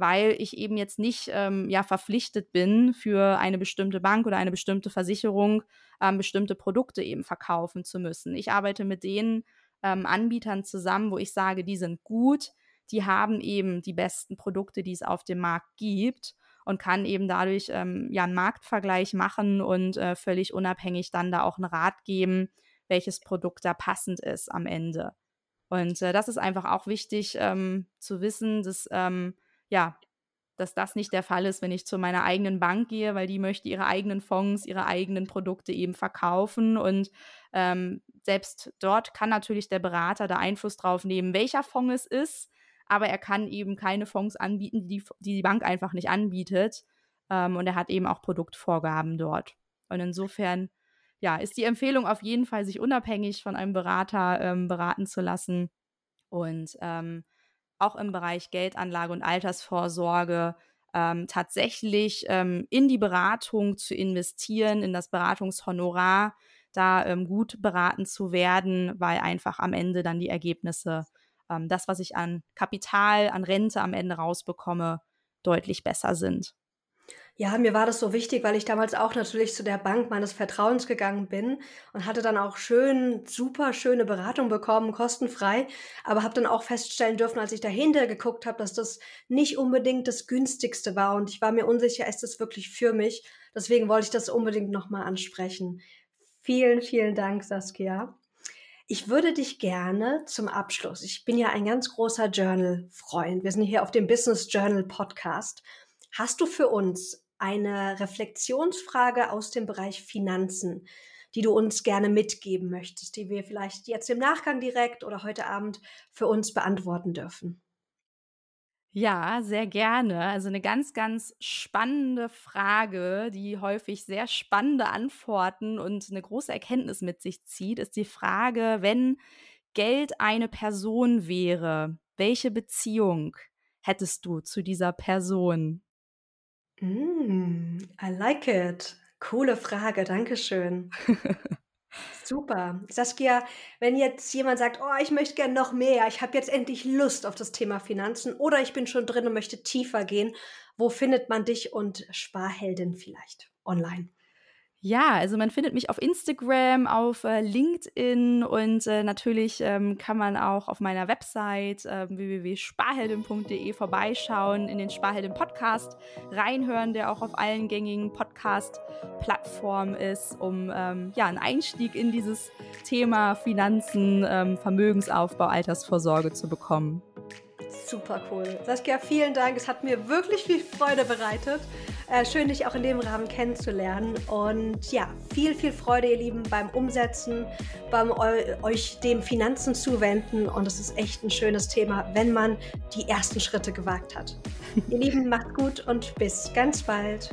weil ich eben jetzt nicht ähm, ja verpflichtet bin, für eine bestimmte Bank oder eine bestimmte Versicherung ähm, bestimmte Produkte eben verkaufen zu müssen. Ich arbeite mit den ähm, Anbietern zusammen, wo ich sage, die sind gut, die haben eben die besten Produkte, die es auf dem Markt gibt und kann eben dadurch ähm, ja einen Marktvergleich machen und äh, völlig unabhängig dann da auch einen Rat geben, welches Produkt da passend ist am Ende. Und äh, das ist einfach auch wichtig ähm, zu wissen, dass ähm, ja, dass das nicht der Fall ist, wenn ich zu meiner eigenen Bank gehe, weil die möchte ihre eigenen Fonds, ihre eigenen Produkte eben verkaufen. Und ähm, selbst dort kann natürlich der Berater da Einfluss drauf nehmen, welcher Fonds es ist, aber er kann eben keine Fonds anbieten, die die, die Bank einfach nicht anbietet. Ähm, und er hat eben auch Produktvorgaben dort. Und insofern, ja, ist die Empfehlung auf jeden Fall, sich unabhängig von einem Berater ähm, beraten zu lassen. Und ähm, auch im Bereich Geldanlage und Altersvorsorge ähm, tatsächlich ähm, in die Beratung zu investieren, in das Beratungshonorar, da ähm, gut beraten zu werden, weil einfach am Ende dann die Ergebnisse, ähm, das, was ich an Kapital, an Rente am Ende rausbekomme, deutlich besser sind. Ja, mir war das so wichtig, weil ich damals auch natürlich zu der Bank meines Vertrauens gegangen bin und hatte dann auch schön, super schöne Beratung bekommen, kostenfrei, aber habe dann auch feststellen dürfen, als ich dahinter geguckt habe, dass das nicht unbedingt das günstigste war und ich war mir unsicher, ist das wirklich für mich? Deswegen wollte ich das unbedingt nochmal ansprechen. Vielen, vielen Dank, Saskia. Ich würde dich gerne zum Abschluss, ich bin ja ein ganz großer Journal-Freund, wir sind hier auf dem Business Journal Podcast. Hast du für uns eine Reflexionsfrage aus dem Bereich Finanzen, die du uns gerne mitgeben möchtest, die wir vielleicht jetzt im Nachgang direkt oder heute Abend für uns beantworten dürfen. Ja, sehr gerne. Also eine ganz, ganz spannende Frage, die häufig sehr spannende Antworten und eine große Erkenntnis mit sich zieht, ist die Frage, wenn Geld eine Person wäre, welche Beziehung hättest du zu dieser Person? Mm, I like it. Coole Frage, Dankeschön. *laughs* Super. Saskia, wenn jetzt jemand sagt, oh, ich möchte gerne noch mehr, ich habe jetzt endlich Lust auf das Thema Finanzen oder ich bin schon drin und möchte tiefer gehen, wo findet man dich und Sparheldin vielleicht online? Ja, also man findet mich auf Instagram, auf äh, LinkedIn und äh, natürlich ähm, kann man auch auf meiner Website äh, www.sparheldin.de vorbeischauen, in den Sparheldin Podcast reinhören, der auch auf allen gängigen Podcast-Plattformen ist, um ähm, ja einen Einstieg in dieses Thema Finanzen, ähm, Vermögensaufbau, Altersvorsorge zu bekommen. Super cool. Saskia, vielen Dank. Es hat mir wirklich viel Freude bereitet. Äh, schön, dich auch in dem Rahmen kennenzulernen. Und ja, viel, viel Freude, ihr Lieben, beim Umsetzen, beim euch dem Finanzen zuwenden. Und es ist echt ein schönes Thema, wenn man die ersten Schritte gewagt hat. *laughs* ihr Lieben, macht gut und bis ganz bald.